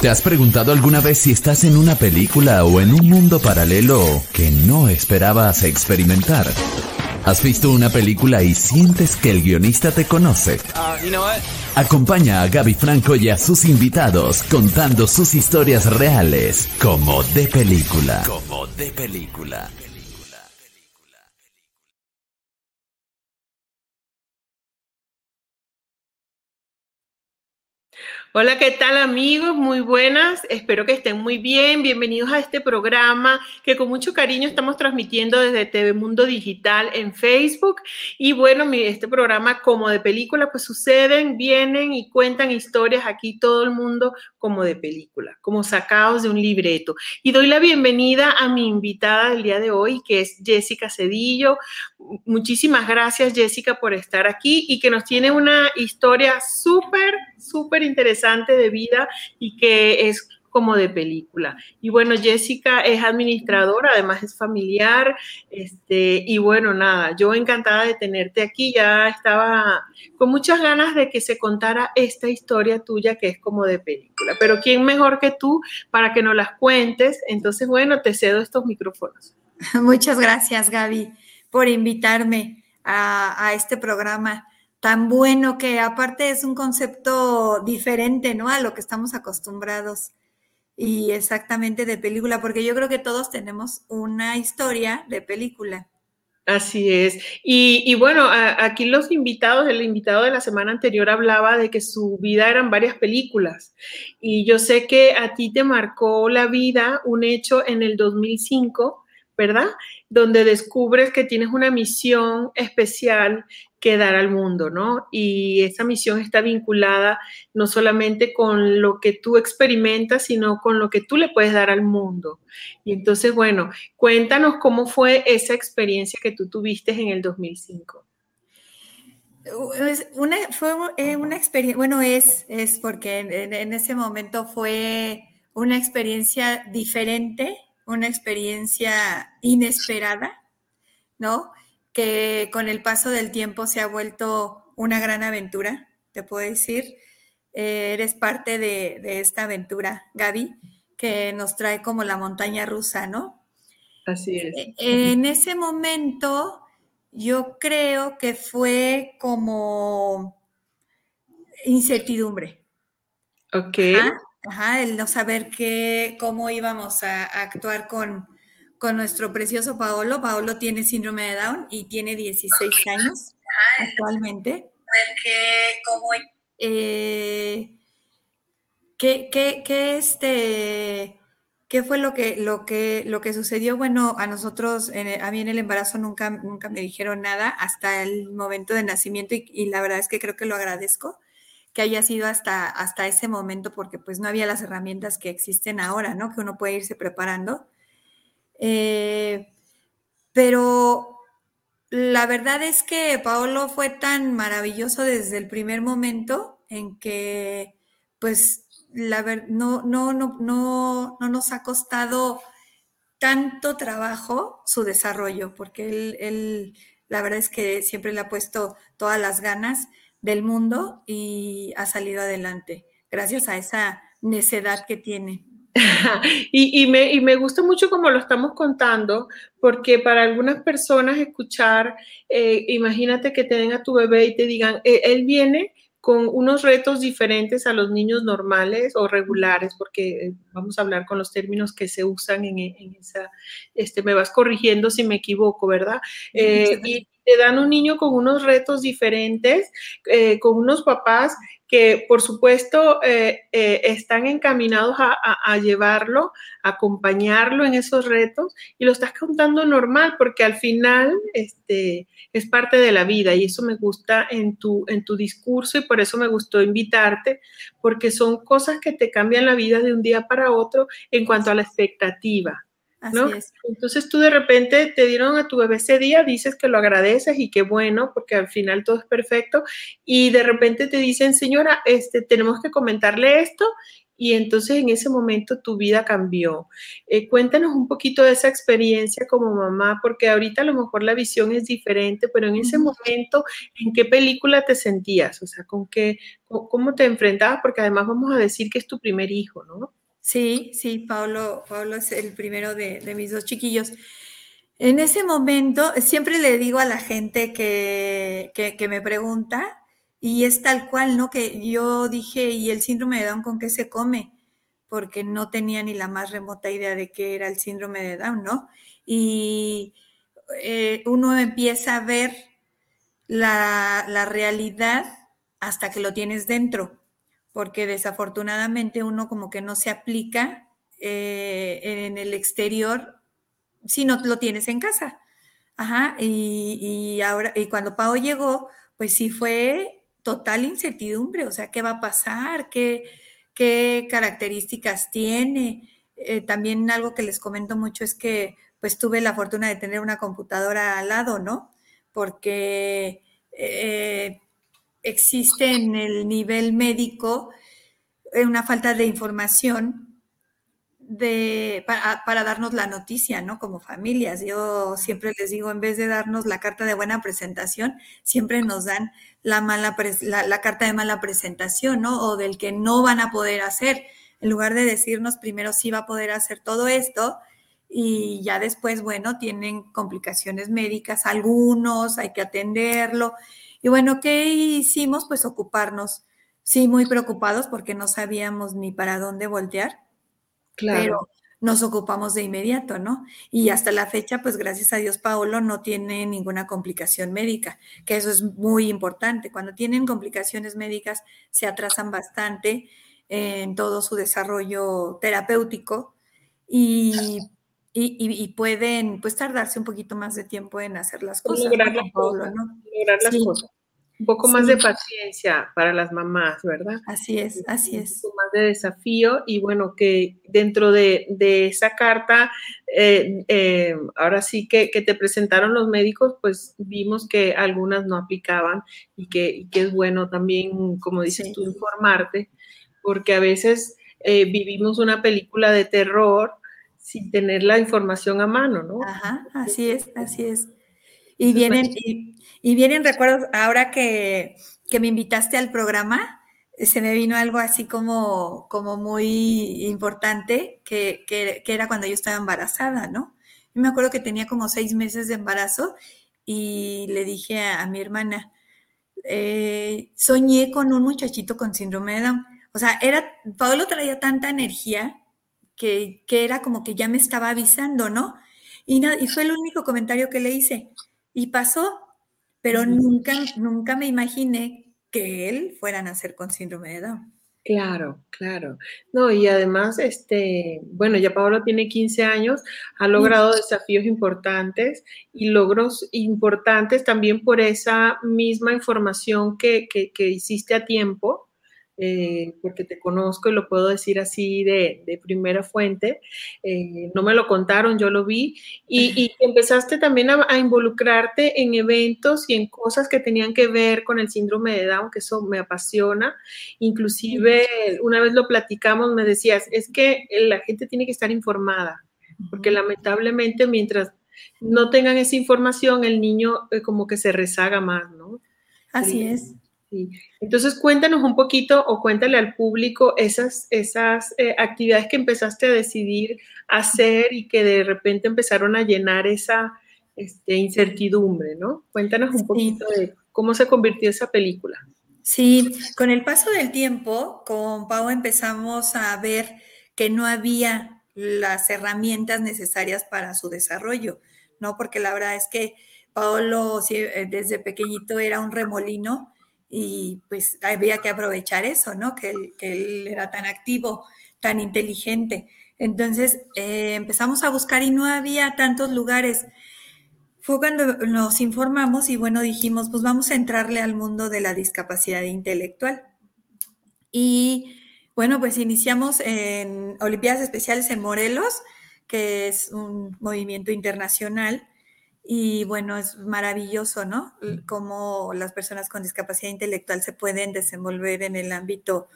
¿Te has preguntado alguna vez si estás en una película o en un mundo paralelo que no esperabas experimentar? ¿Has visto una película y sientes que el guionista te conoce? Acompaña a Gaby Franco y a sus invitados contando sus historias reales como de película. Como de película. Hola, ¿qué tal amigos? Muy buenas, espero que estén muy bien. Bienvenidos a este programa que con mucho cariño estamos transmitiendo desde TV Mundo Digital en Facebook. Y bueno, este programa como de película, pues suceden, vienen y cuentan historias aquí todo el mundo como de película, como sacados de un libreto. Y doy la bienvenida a mi invitada del día de hoy, que es Jessica Cedillo. Muchísimas gracias Jessica por estar aquí y que nos tiene una historia súper, súper interesante de vida y que es como de película. Y bueno, Jessica es administradora, además es familiar, este, y bueno, nada, yo encantada de tenerte aquí, ya estaba con muchas ganas de que se contara esta historia tuya que es como de película, pero ¿quién mejor que tú para que nos las cuentes? Entonces, bueno, te cedo estos micrófonos. Muchas gracias, Gaby, por invitarme a, a este programa tan bueno que aparte es un concepto diferente, ¿no? A lo que estamos acostumbrados y exactamente de película, porque yo creo que todos tenemos una historia de película. Así es. Y, bueno, aquí los invitados, el invitado de la semana anterior hablaba de que su vida eran varias películas. Y yo sé que a ti te marcó la vida un hecho en el 2005, ¿verdad? Donde descubres que tienes una misión especial que dar al mundo, ¿no? Y esa misión está vinculada no solamente con lo que tú experimentas, sino con lo que tú le puedes dar al mundo. Y entonces, bueno, cuéntanos cómo fue esa experiencia que tú tuviste en el 2005. Una, fue eh, una experiencia, bueno, es, es porque en, en ese momento fue una experiencia diferente, una experiencia inesperada, ¿no? Que con el paso del tiempo se ha vuelto una gran aventura, te puedo decir. Eh, eres parte de, esta aventura, Gaby, que nos trae como la montaña rusa, ¿no? Así es. Eh, en ese momento, yo creo que fue como incertidumbre. Ok. Ajá, el no saber qué, cómo íbamos a actuar con, con nuestro precioso Paolo. Paolo tiene síndrome de Down y tiene 16 años actualmente. Eh, ¿qué, qué, qué, este, ¿Qué fue lo que, lo, que, lo que sucedió? Bueno, a nosotros, a mí en el embarazo nunca, nunca me dijeron nada hasta el momento de nacimiento y, y, la verdad es que creo que lo agradezco que haya sido hasta, hasta ese momento porque pues no había las herramientas que existen ahora, ¿no? Que uno puede irse preparando. Eh, pero la verdad es que Paolo fue tan maravilloso desde el primer momento en que, pues, la no, no, no, no, no nos ha costado tanto trabajo su desarrollo, porque él, él, la verdad es que siempre le ha puesto todas las ganas del mundo y ha salido adelante, gracias a esa necedad que tiene. y, me, gusta mucho como lo estamos contando, porque para algunas personas escuchar, eh, imagínate que te den a tu bebé y te digan, eh, él viene con unos retos diferentes a los niños normales o regulares, porque eh, vamos a hablar con los términos que se usan en, esa, este, me vas corrigiendo si me equivoco, ¿verdad? y te dan un niño con unos retos diferentes, con unos papás que por supuesto eh, eh, están encaminados a, llevarlo, a acompañarlo en esos retos y lo estás contando normal porque al final este, es parte de la vida y eso me gusta en tu, en tu discurso y por eso me gustó invitarte porque son cosas que te cambian la vida de un día para otro en cuanto a la expectativa. Entonces tú de repente te dieron a tu bebé ese día, dices que lo agradeces y qué bueno, porque al final todo es perfecto, y de repente te dicen, señora, este, tenemos que comentarle esto, y entonces en ese momento tu vida cambió. Eh, cuéntanos un poquito de esa experiencia como mamá, porque ahorita a lo mejor la visión es diferente, pero en ese momento, ¿en qué película te sentías? O sea, ¿con qué, cómo te enfrentabas? Porque además vamos a decir que es tu primer hijo, ¿no? Sí, sí, Pablo, Pablo es el primero de, mis dos chiquillos. En ese momento, siempre le digo a la gente que, que, me pregunta, y es tal cual, ¿no? Que yo dije, ¿y el síndrome de Down con qué se come? Porque no tenía ni la más remota idea de qué era el síndrome de Down, ¿no? Y eh, uno empieza a ver la, la realidad hasta que lo tienes dentro, porque desafortunadamente uno como que no se aplica eh, en el exterior si no lo tienes en casa. Ajá, y, ahora, y cuando Pau llegó, pues sí fue total incertidumbre, o sea, ¿qué va a pasar? ¿Qué, qué características tiene? Eh, también algo que les comento mucho es que pues tuve la fortuna de tener una computadora al lado, ¿no? Porque eh, existe en el nivel médico eh, una falta de información de, para, darnos la noticia, ¿no? Como familias. Yo siempre les digo, en vez de darnos la carta de buena presentación, siempre nos dan la, mala la, carta de mala presentación, ¿no? O del que no van a poder hacer. En lugar de decirnos primero sí va a poder hacer todo esto y ya después, bueno, tienen complicaciones médicas, algunos, hay que atenderlo. Y bueno, ¿qué hicimos? Pues ocuparnos. Sí, muy preocupados porque no sabíamos ni para dónde voltear pero nos ocupamos de inmediato, ¿no? Y hasta la fecha, pues gracias a Dios, Paolo no tiene ninguna complicación médica, que eso es muy importante. Cuando tienen complicaciones médicas, se atrasan bastante en todo su desarrollo terapéutico y, y, pueden pues tardarse un poquito más de tiempo en hacer las cosas. Lograr, las, cosas, lograr las cosas un poco más de paciencia para las mamás, ¿verdad? Así es, así es. Un poco más de desafío y bueno, que dentro de, esa carta, eh, eh, ahora sí que, te presentaron los médicos, pues vimos que algunas no aplicaban y que, es bueno también, como dices tú, informarte, porque a veces eh, vivimos una película de terror sin tener la información a mano, ¿no? Ajá, así es, así es. Y vienen, y vienen recuerdos, ahora que, me invitaste al programa, se me vino algo así como, como muy importante, que, era cuando yo estaba embarazada, ¿no? Yo me acuerdo que tenía como seis meses de embarazo y le dije a, mi hermana, eh, soñé con un muchachito con síndrome de Down. O sea, era, Pablo traía tanta energía que, era como que ya me estaba avisando, ¿no? Y, y fue el único comentario que le hice. Y pasó, pero nunca, nunca me imaginé que él fuera a nacer con síndrome de Down. Claro, claro. No, y además, este, bueno, ya Pablo tiene 15 años, ha logrado desafíos importantes y logros importantes también por esa misma información que, que, que hiciste a tiempo eh, porque te conozco y lo puedo decir así de, primera fuente. Eh, no me lo contaron, yo lo vi. Y, empezaste también a, involucrarte en eventos y en cosas que tenían que ver con el síndrome de Down, que eso me apasiona. Inclusive, una vez lo platicamos, me decías, es que la gente tiene que estar informada, porque lamentablemente mientras no tengan esa información, el niño eh, como que se rezaga más, ¿no? Así es. Entonces, cuéntanos un poquito o cuéntale al público esas, esas eh, actividades que empezaste a decidir hacer y que de repente empezaron a llenar esa este, incertidumbre, ¿no? Cuéntanos un poquito de cómo se convirtió esa película. Sí, con el paso del tiempo, con Pau empezamos a ver que no había las herramientas necesarias para su desarrollo, ¿no? Porque la verdad es que Paolo eh, desde pequeñito era un remolino y pues había que aprovechar eso, ¿no? Que él, era tan activo, tan inteligente. Entonces eh, empezamos a buscar y no había tantos lugares. Fue cuando nos informamos y bueno, dijimos, pues vamos a entrarle al mundo de la discapacidad intelectual. Y bueno, pues iniciamos en Olimpiadas Especiales en Morelos, que es un movimiento internacional y bueno, es maravilloso, ¿no? Cómo las personas con discapacidad intelectual se pueden desenvolver en el ámbito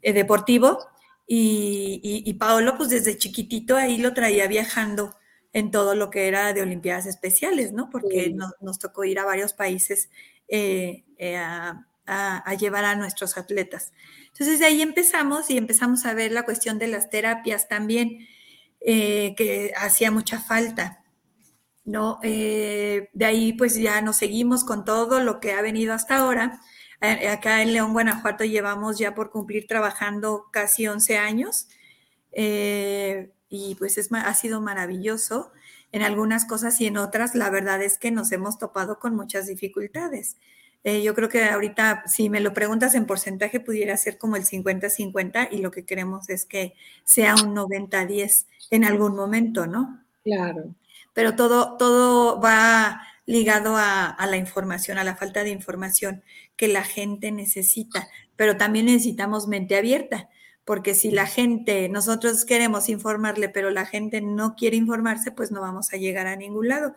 eh, deportivo. Y, y, Paolo, pues desde chiquitito ahí lo traía viajando en todo lo que era de Olimpiadas Especiales, ¿no? Porque nos, tocó ir a varios países eh, eh, a, a, llevar a nuestros atletas. Entonces de ahí empezamos y empezamos a ver la cuestión de las terapias también, que hacía mucha falta. ¿No? de ahí pues ya nos seguimos con todo lo que ha venido hasta ahora eh, acá en León, Guanajuato, llevamos ya por cumplir trabajando casi 11 años eh, y pues es, ha sido maravilloso en algunas cosas y en otras la verdad es que nos hemos topado con muchas dificultades. Eh, yo creo que ahorita, si me lo preguntas en porcentaje, pudiera ser como el 50-50 y lo que queremos es que sea un 90-10 en algún momento, ¿no? Claro. Pero todo, todo va ligado a, la información, a la falta de información que la gente necesita, pero también necesitamos mente abierta, porque si la gente, nosotros queremos informarle, pero la gente no quiere informarse, pues no vamos a llegar a ningún lado.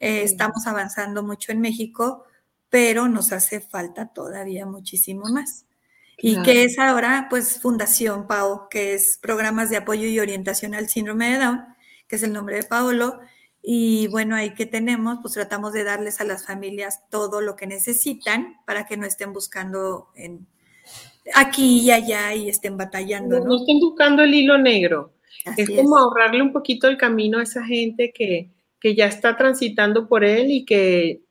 Eh, estamos avanzando mucho en México, pero nos hace falta todavía muchísimo más. Y que es ahora, pues, Fundación PAO, que es Programas de Apoyo y Orientación al Síndrome de Down, que es el nombre de Paolo, y bueno, ahí que tenemos, pues tratamos de darles a las familias todo lo que necesitan para que no estén buscando en, aquí y allá y estén batallando. No, estén buscando el hilo negro. es como ahorrarle un poquito el camino a esa gente que, que ya está transitando por él y que,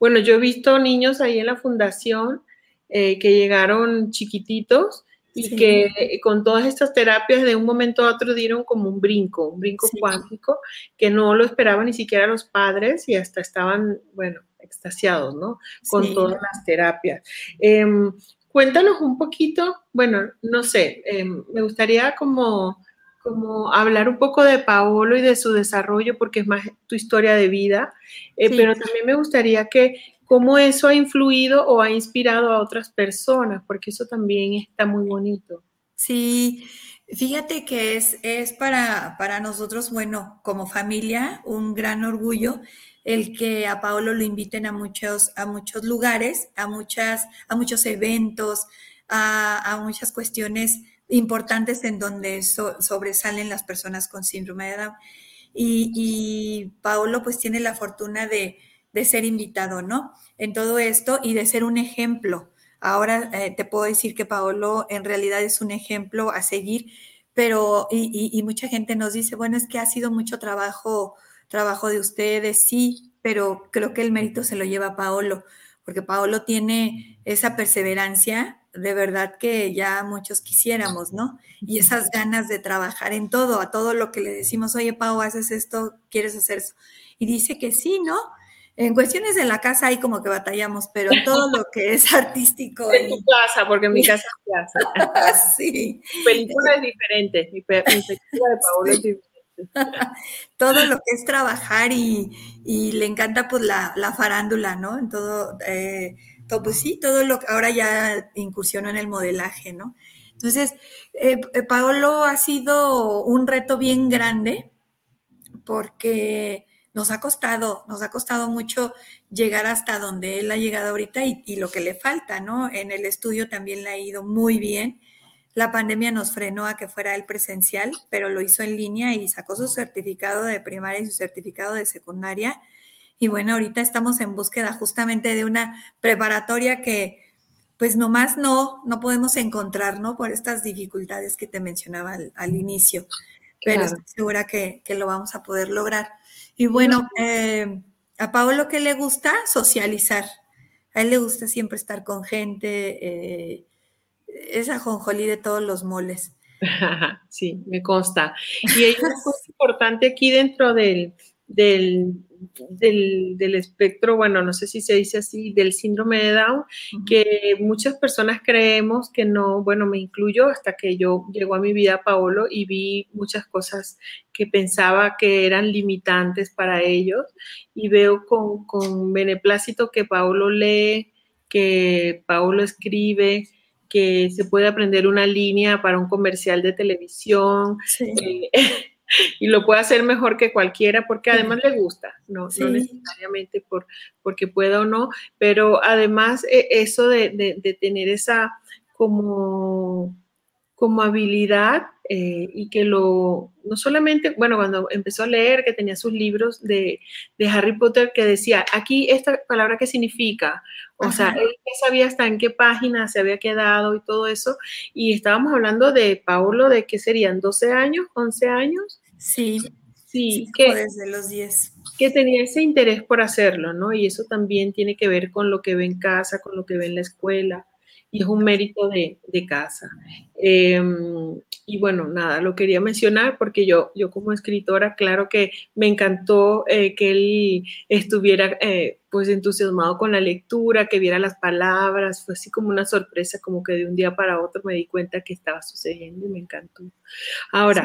bueno, yo he visto niños ahí en la fundación eh, que llegaron chiquititos y que con todas estas terapias de un momento a otro dieron como un brinco, un brinco cuántico que no lo esperaban ni siquiera los padres y hasta estaban, bueno, extasiados, ¿no? Con todas las terapias. Em, cuéntanos un poquito, bueno, no sé, em, me gustaría como, como hablar un poco de Paolo y de su desarrollo, porque es más tu historia de vida, eh, pero también me gustaría que cómo eso ha influido o ha inspirado a otras personas, porque eso también está muy bonito. Sí, fíjate que es, es para, para nosotros, bueno, como familia, un gran orgullo el que a Paolo lo inviten a muchos, a muchos lugares, a, muchas, a muchos eventos, a, muchas cuestiones importantes en donde sobresalen las personas con síndrome de Down. Y, y Paolo pues tiene la fortuna de, de ser invitado, ¿no? En todo esto y de ser un ejemplo. Ahora eh, te puedo decir que Paolo en realidad es un ejemplo a seguir, pero y, mucha gente nos dice, bueno, es que ha sido mucho trabajo, trabajo de ustedes, sí, pero creo que el mérito se lo lleva Paolo, porque Paolo tiene esa perseverancia de verdad que ya muchos quisiéramos, ¿no? Y esas ganas de trabajar en todo, a todo lo que le decimos, oye, Pau, haces esto, quieres hacer eso. Y dice que sí, ¿no? En cuestiones de la casa hay como que batallamos, pero todo lo que es artístico. En tu casa, porque en mi casa es casa. sí. Mi película es diferente, mi, película de Paolo es diferente. todo lo que es trabajar y, le encanta pues la, farándula, ¿no? En todo, eh, todo, pues sí, todo lo que ahora ya incursionó en el modelaje, ¿no? Entonces, eh, eh, Paolo ha sido un reto bien grande porque nos ha costado, nos ha costado mucho llegar hasta donde él ha llegado ahorita y, lo que le falta, ¿no? En el estudio también le ha ido muy bien. La pandemia nos frenó a que fuera el presencial, pero lo hizo en línea y sacó su certificado de primaria y su certificado de secundaria. Y bueno, ahorita estamos en búsqueda justamente de una preparatoria que pues nomás no, no podemos encontrar, ¿no? Por estas dificultades que te mencionaba al, inicio. Pero estoy segura que, que, lo vamos a poder lograr. Y bueno, eh, a Paolo que le gusta socializar. A él le gusta siempre estar con gente. Eh, es ajonjolí de todos los moles. Sí, me consta. Y hay una cosa importante aquí dentro del, del, del, espectro, bueno, no sé si se dice así, del síndrome de Down, que muchas personas creemos que no, bueno, me incluyo hasta que yo llegó a mi vida Paolo y vi muchas cosas que pensaba que eran limitantes para ellos y veo con, con beneplácito que Paolo lee, que Paolo escribe, que se puede aprender una línea para un comercial de televisión. Eh, y lo puede hacer mejor que cualquiera porque además le gusta, no, necesariamente por, porque pueda o no, pero además eh, eso de, tener esa como como habilidad eh, y que lo, no solamente, bueno, cuando empezó a leer, que tenía sus libros de, Harry Potter, que decía, aquí esta palabra qué significa, o sea, él ya sabía hasta en qué página se había quedado y todo eso, y estábamos hablando de Paulo, de que serían 12 años, 11 años. Sí, sí, que desde los 10 que tenía ese interés por hacerlo, ¿no? Y eso también tiene que ver con lo que ve en casa, con lo que ve en la escuela y es un mérito de, casa. Em, y bueno, nada, lo quería mencionar porque yo, yo como escritora, claro que me encantó eh, que él estuviera eh, pues entusiasmado con la lectura, que viera las palabras, fue así como una sorpresa, como que de un día para otro me di cuenta que estaba sucediendo y me encantó. Ahora,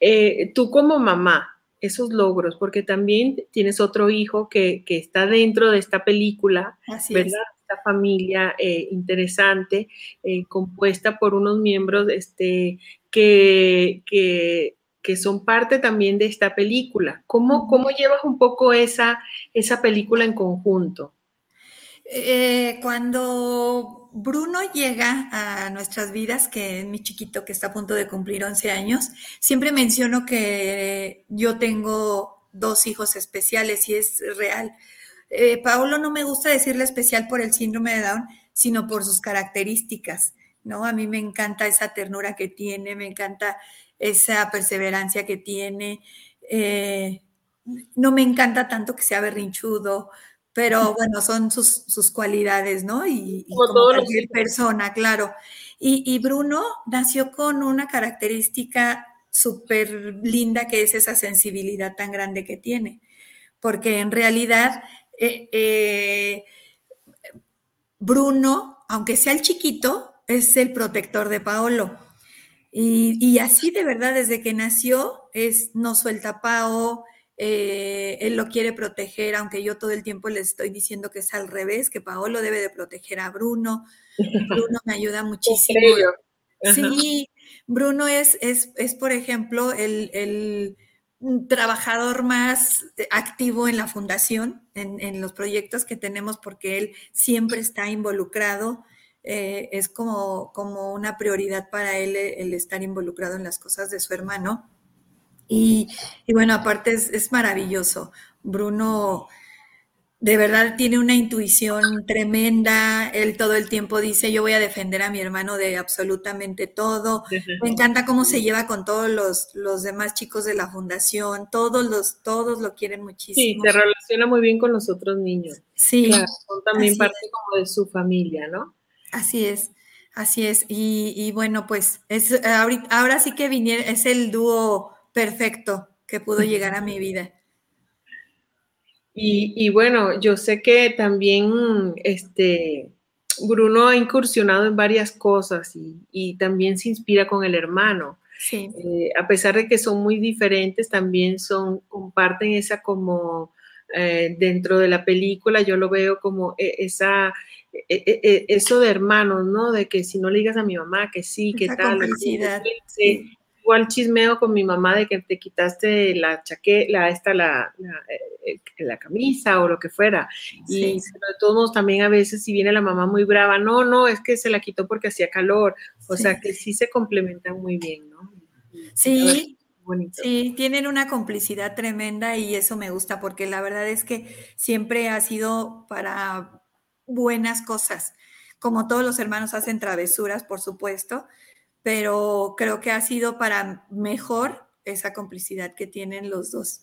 eh, tú como mamá, esos logros, porque también tienes otro hijo que, que está dentro de esta película, ¿verdad? Familia eh, interesante, eh, compuesta por unos miembros este, que, que, son parte también de esta película. ¿Cómo, cómo llevas un poco esa, esa película en conjunto? Eh, cuando Bruno llega a nuestras vidas, que es mi chiquito que está a punto de cumplir 11 años, siempre menciono que yo tengo dos hijos especiales y es real. Eh, Paolo no me gusta decirle especial por el síndrome de Down, sino por sus características, ¿no? A mí me encanta esa ternura que tiene, me encanta esa perseverancia que tiene. Eh, no me encanta tanto que sea berrinchudo, pero bueno, son sus, cualidades, ¿no? Y, como, cualquier persona, claro. Y, y, Bruno nació con una característica súper linda que es esa sensibilidad tan grande que tiene, porque en realidad eh, eh, Bruno, aunque sea el chiquito, es el protector de Paolo. Y, así de verdad, desde que nació, es no suelta a Pao, eh, él lo quiere proteger, aunque yo todo el tiempo le estoy diciendo que es al revés, que Paolo debe de proteger a Bruno. Bruno me ayuda muchísimo. Sí, Bruno es, es, es por ejemplo, el trabajador más eh, activo en la fundación, en, los proyectos que tenemos, porque él siempre está involucrado. Eh, es como, como una prioridad para él el estar involucrado en las cosas de su hermano. Y, bueno, aparte es, es maravilloso. Bruno de verdad tiene una intuición tremenda. Él todo el tiempo dice, yo voy a defender a mi hermano de absolutamente todo. Me encanta cómo se lleva con todos los, los demás chicos de la fundación. Todos los, todos lo quieren muchísimo. Sí, se relaciona muy bien con los otros niños. Sí. son también parte como de su familia, ¿no? Así es. Así es. Y, bueno, pues es, ahora sí que viniera, es el dúo perfecto que pudo llegar a mi vida. Y, bueno, yo sé que también este, Bruno ha incursionado en varias cosas y, también se inspira con el hermano. Eh, a pesar de que son muy diferentes, también son, comparten esa como eh, dentro de la película, yo lo veo como e, esa, e, e, eso de hermanos, ¿no? De que si no le digas a mi mamá que sí, que tal. Sí, igual chismeo con mi mamá de que te quitaste la chaqueta, esta, la, eh, la, camisa o lo que fuera. Y de todos modos también a veces si viene la mamá muy brava, no, no, es que se la quitó porque hacía calor. O sea que sí se complementan muy bien, ¿no? Sí. Sí, tienen una complicidad tremenda y eso me gusta porque la verdad es que siempre ha sido para buenas cosas. Como todos los hermanos hacen travesuras, por supuesto, pero creo que ha sido para mejor esa complicidad que tienen los dos.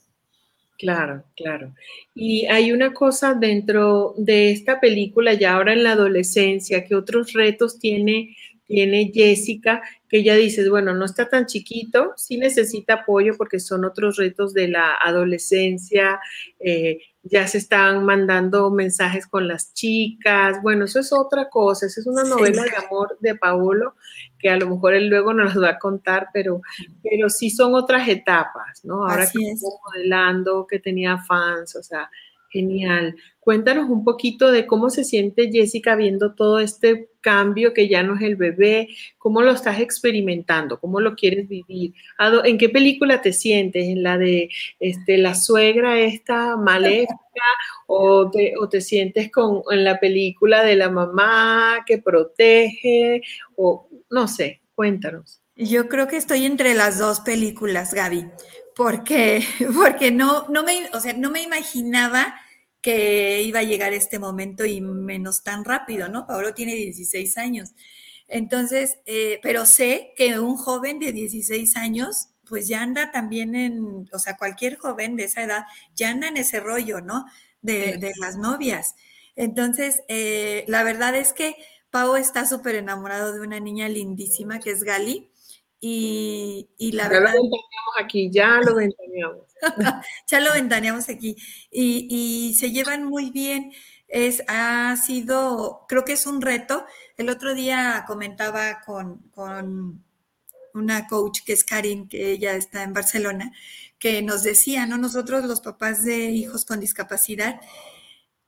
Claro, claro. Y hay una cosa dentro de esta película, ya ahora en la adolescencia, que otros retos tiene, tiene Jessica, que ella dice, bueno, no está tan chiquito, sí necesita apoyo porque son otros retos de la adolescencia, eh, ya se están mandando mensajes con las chicas. Bueno, eso es otra cosa, esa es una novela de amor de Paolo, que a lo mejor él luego nos va a contar, pero, pero sí son otras etapas, ¿no? Ahora que está modelando, que tenía fans, o sea, Genial. Cuéntanos un poquito de cómo se siente Jessica viendo todo este cambio que ya no es el bebé, cómo lo estás experimentando, cómo lo quieres vivir, en qué película te sientes, en la de este, la suegra esta maléfica o te, o te sientes con, en la película de la mamá que protege o no sé, Cuéntanos. Yo creo que estoy entre las dos películas, Gaby, porque, porque no, no, me, o sea, no me imaginaba que iba a llegar este momento y menos tan rápido, ¿no? Pablo tiene 16 años. Entonces, eh, pero sé que un joven de 16 años, pues ya anda también en, o sea, cualquier joven de esa edad ya anda en ese rollo, ¿no? De, de las novias. Entonces, eh, la verdad es que Pau está súper enamorado de una niña lindísima que es Gali. Y, y la ya verdad. lo ventaneamos aquí, ya lo ventaneamos. ya lo ventaneamos aquí. Y, y, se llevan muy bien. Es, ha sido, creo que es un reto. El otro día comentaba con, con una coach que es Karin, que ella está en Barcelona, que nos decía, ¿no? Nosotros los papás de hijos con discapacidad,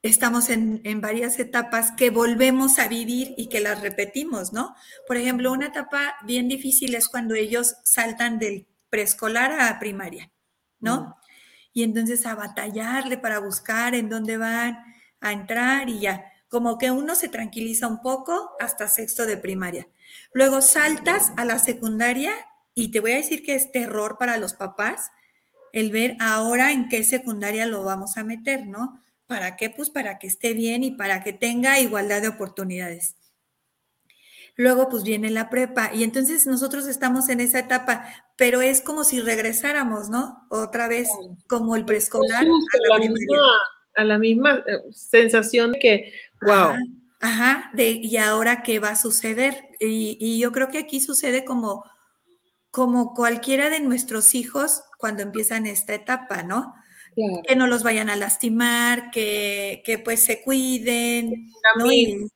estamos en, en, varias etapas que volvemos a vivir y que las repetimos, ¿no? Por ejemplo, una etapa bien difícil es cuando ellos saltan del preescolar a primaria, ¿no? Mm. Y entonces a batallarle para buscar en dónde van a entrar y ya, como que uno se tranquiliza un poco hasta sexto de primaria. Luego saltas a la secundaria y te voy a decir que es terror para los papás el ver ahora en qué secundaria lo vamos a meter, ¿no? ¿Para qué? Pues para que esté bien y para que tenga igualdad de oportunidades. Luego pues viene la prepa y entonces nosotros estamos en esa etapa, pero es como si regresáramos, ¿no? Otra vez como el preescolar. A, la misma, a la misma sensación de que, wow. Ajá, ajá, de y ahora qué va a suceder. Y, y yo creo que aquí sucede como, como cualquiera de nuestros hijos cuando empiezan esta etapa, ¿no? Claro. que no los vayan a lastimar, que, que pues se cuiden. ¿no? Y,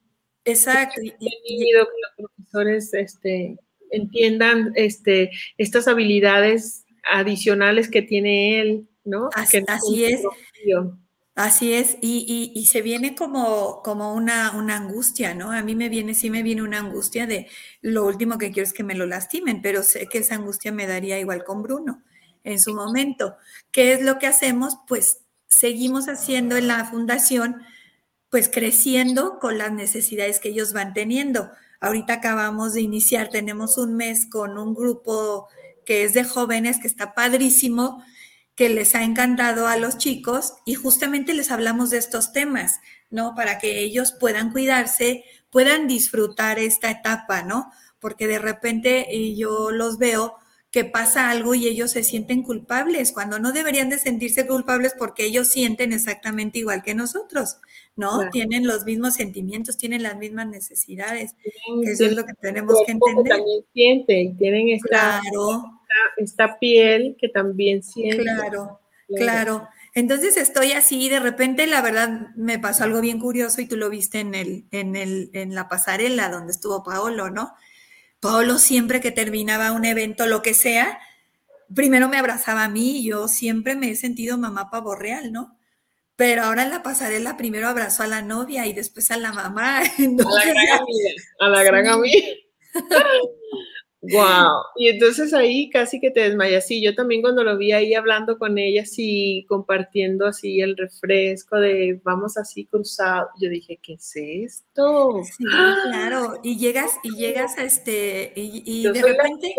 exacto. Y, y, que los profesores este, entiendan este, estas habilidades adicionales que tiene él, ¿no? Así, es. Propio. Así es, y, y, y, se viene como, como una, una angustia, ¿no? A mí me viene, sí me viene una angustia de lo último que quiero es que me lo lastimen, pero sé que esa angustia me daría igual con Bruno en su momento. ¿Qué es lo que hacemos? Pues seguimos haciendo en la fundación, pues creciendo con las necesidades que ellos van teniendo. Ahorita acabamos de iniciar, tenemos un mes con un grupo que es de jóvenes, que está padrísimo, que les ha encantado a los chicos y justamente les hablamos de estos temas, ¿no? Para que ellos puedan cuidarse, puedan disfrutar esta etapa, ¿no? Porque de repente yo los veo que pasa algo y ellos se sienten culpables, cuando no deberían de sentirse culpables porque ellos sienten exactamente igual que nosotros, ¿no? Claro. Tienen los mismos sentimientos, tienen las mismas necesidades. Eso es lo que tenemos que entender. También sienten, tienen esta, claro. esta, esta, piel que también siente. Claro, claro, claro. Entonces estoy así y de repente la verdad me pasó algo bien curioso y tú lo viste en, el, en, el, en la pasarela donde estuvo Paolo, ¿no? Pablo siempre que terminaba un evento, lo que sea, primero me abrazaba a mí y yo siempre me he sentido mamá pavo real, ¿no? Pero ahora en la pasarela primero abrazó a la novia y después a la mamá. Entonces, a la gran amiga. A la gran amiga. Wow. Y entonces ahí casi que te desmayas. Sí, yo también cuando lo vi ahí hablando con ella, así compartiendo así el refresco de vamos así cruzado, yo dije, ¿qué es esto? Sí, claro. Y llegas, y llegas a este, y, y de repente.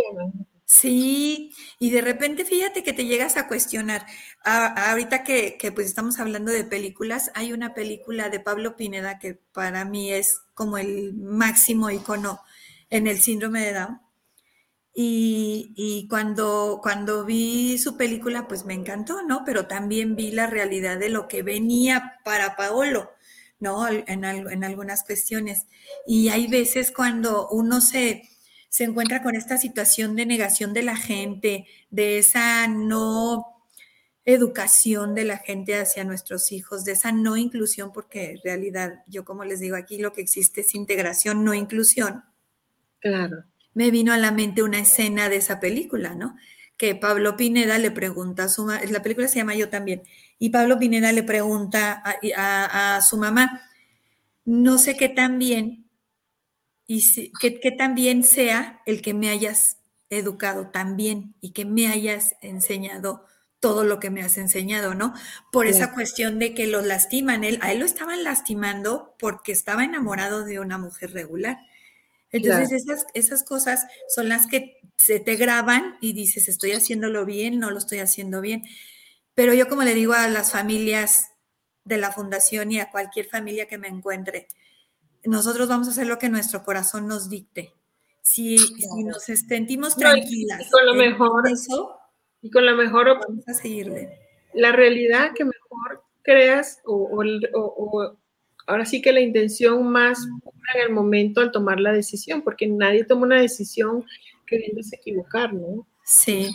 Sí, y de repente fíjate que te llegas a cuestionar. A, ahorita que, que, pues estamos hablando de películas, hay una película de Pablo Pineda que para mí es como el máximo icono en el síndrome de Down y, y, cuando, cuando vi su película, pues me encantó, ¿no? Pero también vi la realidad de lo que venía para Paolo, ¿no? En, en algunas cuestiones. Y hay veces cuando uno se, se encuentra con esta situación de negación de la gente, de esa no educación de la gente hacia nuestros hijos, de esa no inclusión, porque en realidad, yo como les digo aquí, lo que existe es integración, no inclusión. Claro me vino a la mente una escena de esa película, ¿no? Que Pablo Pineda le pregunta a su mamá, la película se llama Yo también, y Pablo Pineda le pregunta a, a, a su mamá, no sé qué tan bien, y si, que, que tan bien sea el que me hayas educado tan bien y que me hayas enseñado todo lo que me has enseñado, ¿no? Por esa cuestión de que lo lastiman, él, a él lo estaban lastimando porque estaba enamorado de una mujer regular. Entonces esas, esas cosas son las que se te graban y dices, estoy haciéndolo bien, no lo estoy haciendo bien. Pero yo como le digo a las familias de la fundación y a cualquier familia que me encuentre, nosotros vamos a hacer lo que nuestro corazón nos dicte. Si, nos sentimos tranquilas. y con lo mejor. Eso, y con lo mejor. Vamos a seguirle. La realidad que mejor creas o, ahora sí que la intención más en el momento al tomar la decisión, porque nadie toma una decisión queriéndose equivocar, ¿no? Sí.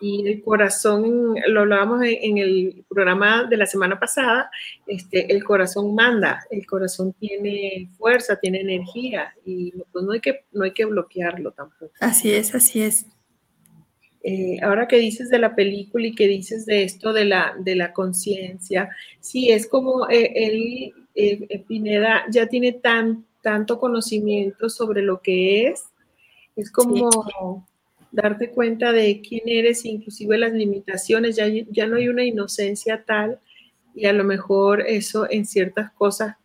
Y el corazón, lo hablábamos en, el programa de la semana pasada, este, el corazón manda, el corazón tiene fuerza, tiene energía y pues no hay que, no hay que bloquearlo tampoco. Así es, así es. Eh, ahora que dices de la película y que dices de esto de la, de la conciencia, sí, es como eh, él, eh, Pineda ya tiene tan, tanto conocimiento sobre lo que es, es como darte cuenta de quién eres, inclusive las limitaciones, ya, ya no hay una inocencia tal y a lo mejor eso en ciertas cosas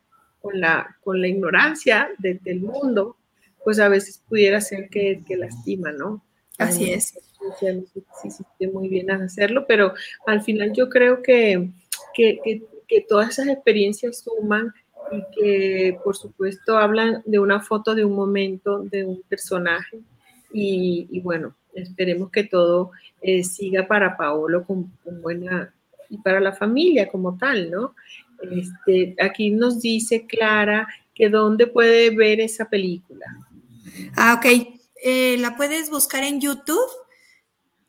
con la, con la ignorancia del mundo, pues a veces pudiera ser que, que lastima, ¿no? Así es. Sí, sí, muy bien hacerlo, pero al final yo creo que, que, que, todas esas experiencias suman y que por supuesto hablan de una foto de un momento, de un personaje. Y, bueno, esperemos que todo eh, siga para Paolo con, buena y para la familia como tal, ¿no? Este, aquí nos dice Clara que dónde puede ver esa película. Ah, ok. Eh, la puedes buscar en YouTube.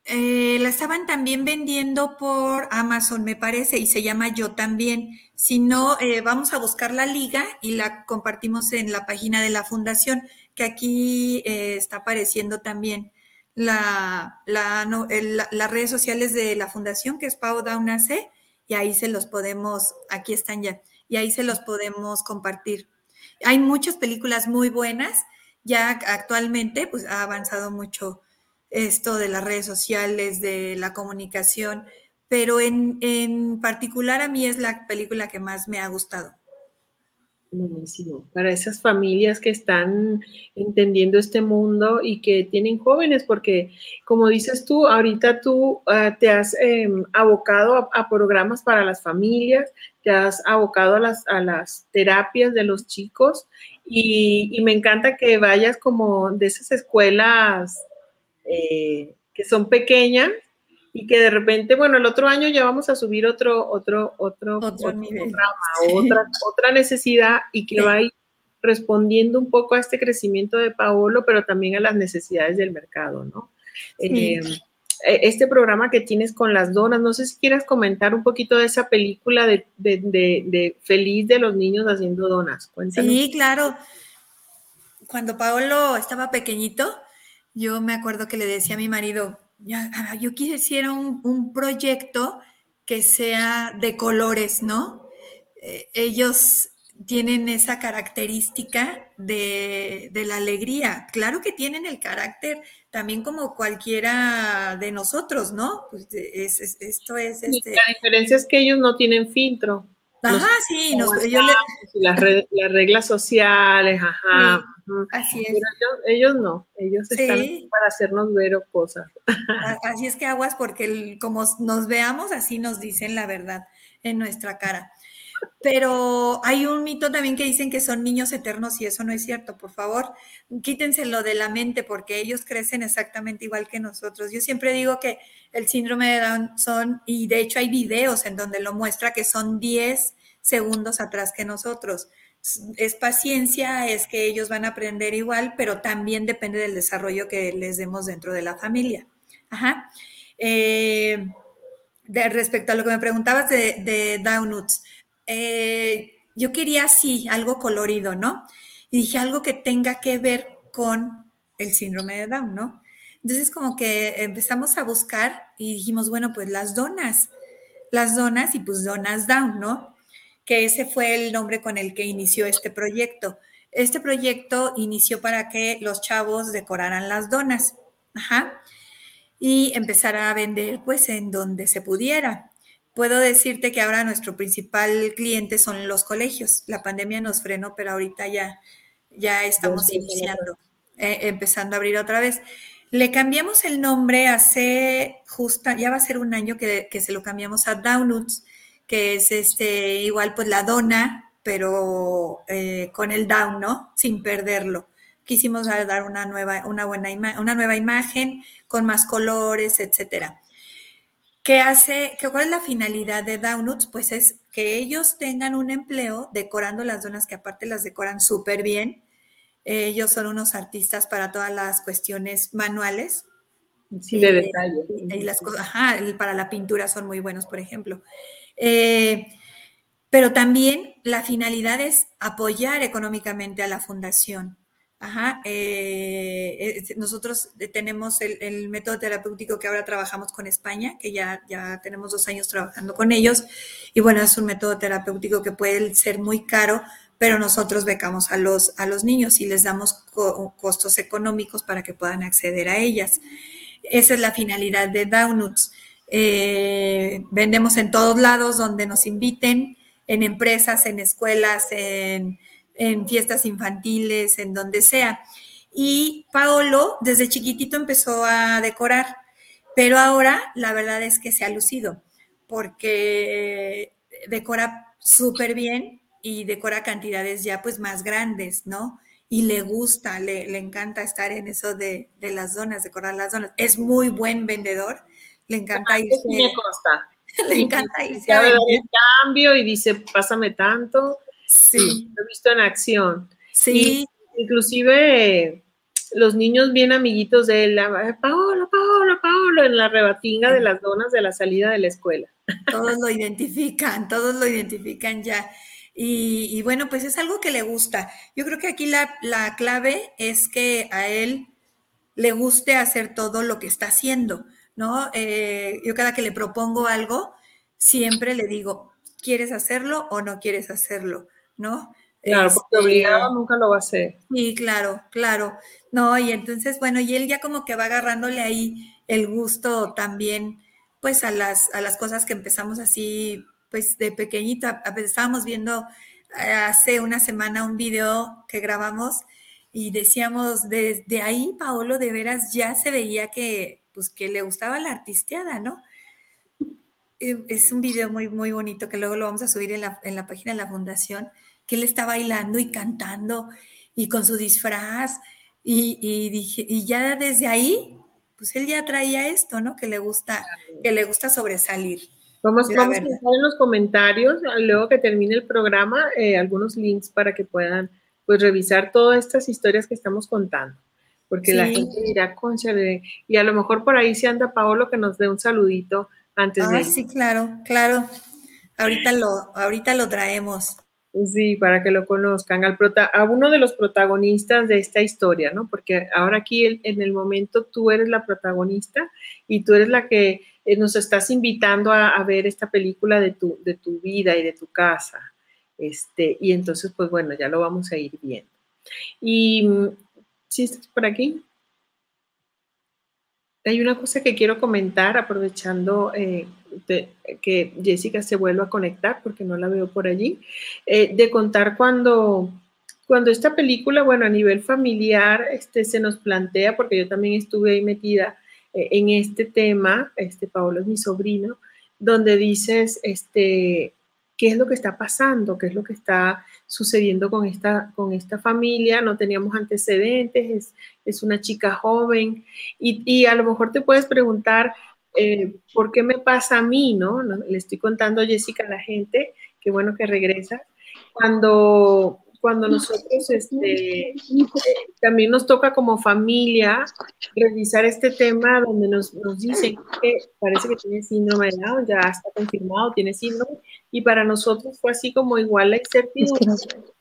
Eh, la estaban también vendiendo por Amazon, me parece, y se llama Yo también. Si no, eh, vamos a buscar la liga y la compartimos en la página de la fundación, que aquí está apareciendo también la, las redes sociales de la fundación, que es Pau Down AC, y ahí se los podemos, aquí están ya, y ahí se los podemos compartir. Hay muchas películas muy buenas ya actualmente pues ha avanzado mucho esto de las redes sociales, de la comunicación, pero en, en particular a mí es la película que más me ha gustado. Buenísimo. Para esas familias que están entendiendo este mundo y que tienen jóvenes, porque como dices tú, ahorita tú ah, te has em, abocado a, programas para las familias, te has abocado a las, a las terapias de los chicos y, me encanta que vayas como de esas escuelas eh, que son pequeñas y que de repente, bueno, el otro año ya vamos a subir otro, otro, otro, otro, otra, otra necesidad y que va a ir respondiendo un poco a este crecimiento de Paolo, pero también a las necesidades del mercado, ¿no? Eh, e, este programa que tienes con las donas, no sé si quieras comentar un poquito de esa película de, de, Feliz de los niños haciendo donas. Sí, claro. Cuando Paolo estaba pequeñito, yo me acuerdo que le decía a mi marido, Ah, yo quisiera un, un proyecto que sea de colores, ¿no? Eh, ellos tienen esa característica de, la alegría. Claro que tienen el carácter también como cualquiera de nosotros, ¿no? Pues esto es... Este... La diferencia es que ellos no tienen filtro. Ajá, sí, las, reglas sociales, ajá. Así es. ellos, no, ellos están para hacernos ver cosas. Así es que aguas, porque como nos veamos, así nos dicen la verdad en nuestra cara. Pero hay un mito también que dicen que son niños eternos y eso no es cierto. Por favor, quítenselo de la mente porque ellos crecen exactamente igual que nosotros. Yo siempre digo que el síndrome de Down son, y de hecho hay videos en donde lo muestra que son 10 segundos atrás que nosotros es paciencia, es que ellos van a aprender igual, pero también depende del desarrollo que les demos dentro de la familia. Ajá. Eh, de, respecto a lo que me preguntabas de, de Downuts, eh, yo quería sí algo colorido, ¿no? Y dije algo que tenga que ver con el síndrome de Down, ¿no? Entonces como que empezamos a buscar y dijimos, bueno, pues las donas, las donas y pues donas Down, ¿no? que ese fue el nombre con el que inició este proyecto. Este proyecto inició para que los chavos decoraran las donas, ajá, y empezara a vender pues en donde se pudiera. Puedo decirte que ahora nuestro principal cliente son los colegios. La pandemia nos frenó, pero ahorita ya, ya estamos iniciando. eh, empezando a abrir otra vez. Le cambiamos el nombre hace justo, ya va a ser un año que, se lo cambiamos a Donuts, que es este, igual pues la dona, pero eh, con el down, ¿no? Sin perderlo. Quisimos dar una nueva, una buena una nueva imagen con más colores, etcétera. ¿Qué hace? ¿qué, ¿Cuál es la finalidad de Donuts? Pues es que ellos tengan un empleo decorando las donas que aparte las decoran súper bien ellos son unos artistas para todas las cuestiones manuales. Sí, de detalle. Y las cosas, ajá, para la pintura son muy buenos, por ejemplo. Eh, pero también la finalidad es apoyar económicamente a la fundación. Ajá, eh, nosotros tenemos el, método terapéutico que ahora trabajamos con España, que ya, ya tenemos dos años trabajando con ellos, y bueno, es un método terapéutico que puede ser muy caro, pero nosotros becamos a los, a los niños y les damos costos económicos para que puedan acceder a ellas. Esa es la finalidad de Donuts. Eh, vendemos en todos lados donde nos inviten, en empresas, en escuelas, en, en fiestas infantiles, en donde sea. Y Paolo desde chiquitito empezó a decorar, pero ahora la verdad es que se ha lucido porque decora súper bien y decora cantidades ya pues más grandes, ¿no? Y le gusta, le, encanta estar en eso de, las zonas, decorar las zonas. Es muy buen vendedor, le encanta irse. Me consta. Le encanta irse. A el cambio y dice, pásame tanto. Sí. Lo he visto en acción. Sí. inclusive los niños bien amiguitos de él, Paolo, Paolo, Paolo, en la rebatinga de las donas de la salida de la escuela. Todos lo identifican, todos lo identifican ya. Y, bueno, pues es algo que le gusta. Yo creo que aquí la, clave es que a él le guste hacer todo lo que está haciendo, ¿no? Eh, yo cada que le propongo algo, siempre le digo, ¿quieres hacerlo o no quieres hacerlo? ¿No? Claro, porque este, obligado nunca lo va a hacer. Sí, claro, claro. No, y entonces, bueno, y él ya como que va agarrándole ahí el gusto también, pues a las, a las cosas que empezamos así pues de pequeñita, estábamos viendo eh, hace una semana un video que grabamos y decíamos, desde ahí, Paolo, de veras ya se veía que, pues, que le gustaba la artisteada, ¿no? Eh, es un video muy, muy bonito que luego lo vamos a subir en la, página de la fundación, que él está bailando y cantando y con su disfraz y, y, dije, y ya desde ahí, pues él ya traía esto, ¿no? Que le gusta, que le gusta sobresalir. Vamos, a dejar en los comentarios, luego que termine el programa, eh, algunos links para que puedan pues revisar todas estas historias que estamos contando. Porque la gente dirá, concha, y a lo mejor por ahí se anda Paolo que nos dé un saludito antes ah, Sí, claro, claro. Ahorita lo, ahorita lo traemos. Sí, para que lo conozcan, al a uno de los protagonistas de esta historia, ¿no? Porque ahora aquí en el momento tú eres la protagonista y tú eres la que eh, nos estás invitando a, ver esta película de tu, de tu vida y de tu casa. Este, y entonces, pues bueno, ya lo vamos a ir viendo. Y si ¿sí estás por aquí. Hay una cosa que quiero comentar, aprovechando eh, que Jessica se vuelva a conectar, porque no la veo por allí, eh, de contar cuando, cuando esta película, bueno, a nivel familiar, este, se nos plantea, porque yo también estuve ahí metida, eh, en este tema, este Paolo es mi sobrino, donde dices, este, qué es lo que está pasando, qué es lo que está sucediendo con esta, con esta familia, no teníamos antecedentes, es, es una chica joven. Y, y, a lo mejor te puedes preguntar, eh, ¿por qué me pasa a mí? ¿no? Le estoy contando Jessica a la gente, qué bueno que regresa, cuando cuando nosotros este, también nos toca como familia revisar este tema donde nos, nos dicen que parece que tiene síndrome de Down, ya está confirmado, tiene síndrome, y para nosotros fue así como igual la incertidumbre,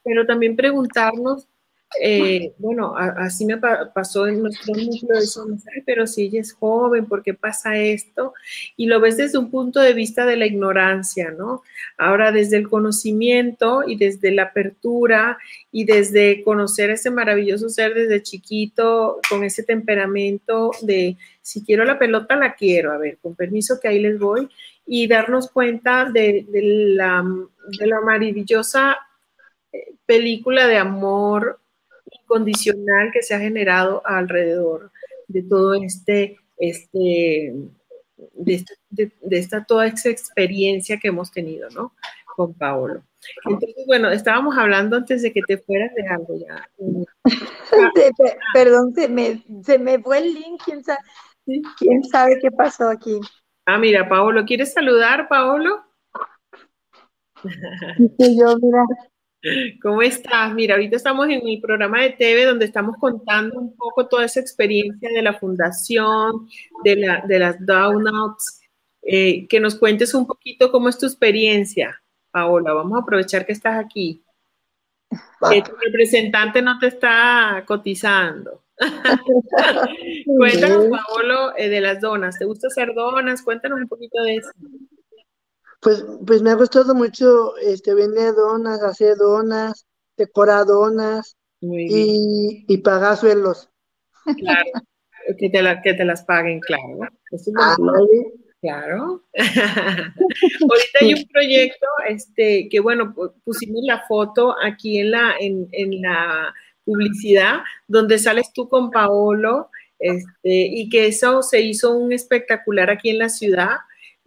pero también preguntarnos eh, bueno, así me pasó en nuestro núcleo de pero si ella es joven, ¿por qué pasa esto? Y lo ves desde un punto de vista de la ignorancia, ¿no? Ahora desde el conocimiento y desde la apertura y desde conocer ese maravilloso ser desde chiquito, con ese temperamento de si quiero la pelota, la quiero, a ver, con permiso que ahí les voy, y darnos cuenta de, la, de la maravillosa eh, película de amor incondicional que se ha generado alrededor de todo este, este, de, esta, toda esa experiencia que hemos tenido, ¿no? Con Paolo. Entonces, bueno, estábamos hablando antes de que te fueras de algo ya. Perdón, se me, se me fue el link, quién sabe, quién sabe qué pasó aquí. Ah, mira, Paolo, ¿quieres saludar, Paolo? yo, mira. ¿Cómo estás? Mira, ahorita estamos en mi programa de TV donde estamos contando un poco toda esa experiencia de la fundación, de, la, de las Downouts. Eh, que nos cuentes un poquito cómo es tu experiencia, Paola. Vamos a aprovechar que estás aquí. Que tu representante no te está cotizando. Cuéntanos, Paolo, eh, de las donas. ¿Te gusta hacer donas? Cuéntanos un poquito de eso. Pues, pues me ha gustado mucho este, vender donas, hacer donas, decorar donas y, y, pagar suelos. Claro, que te, que te las paguen, claro. Claro. Ahorita hay un proyecto este, que, bueno, pusimos la foto aquí en la, en, en la publicidad, donde sales tú con Paolo, este, y que eso se hizo un espectacular aquí en la ciudad.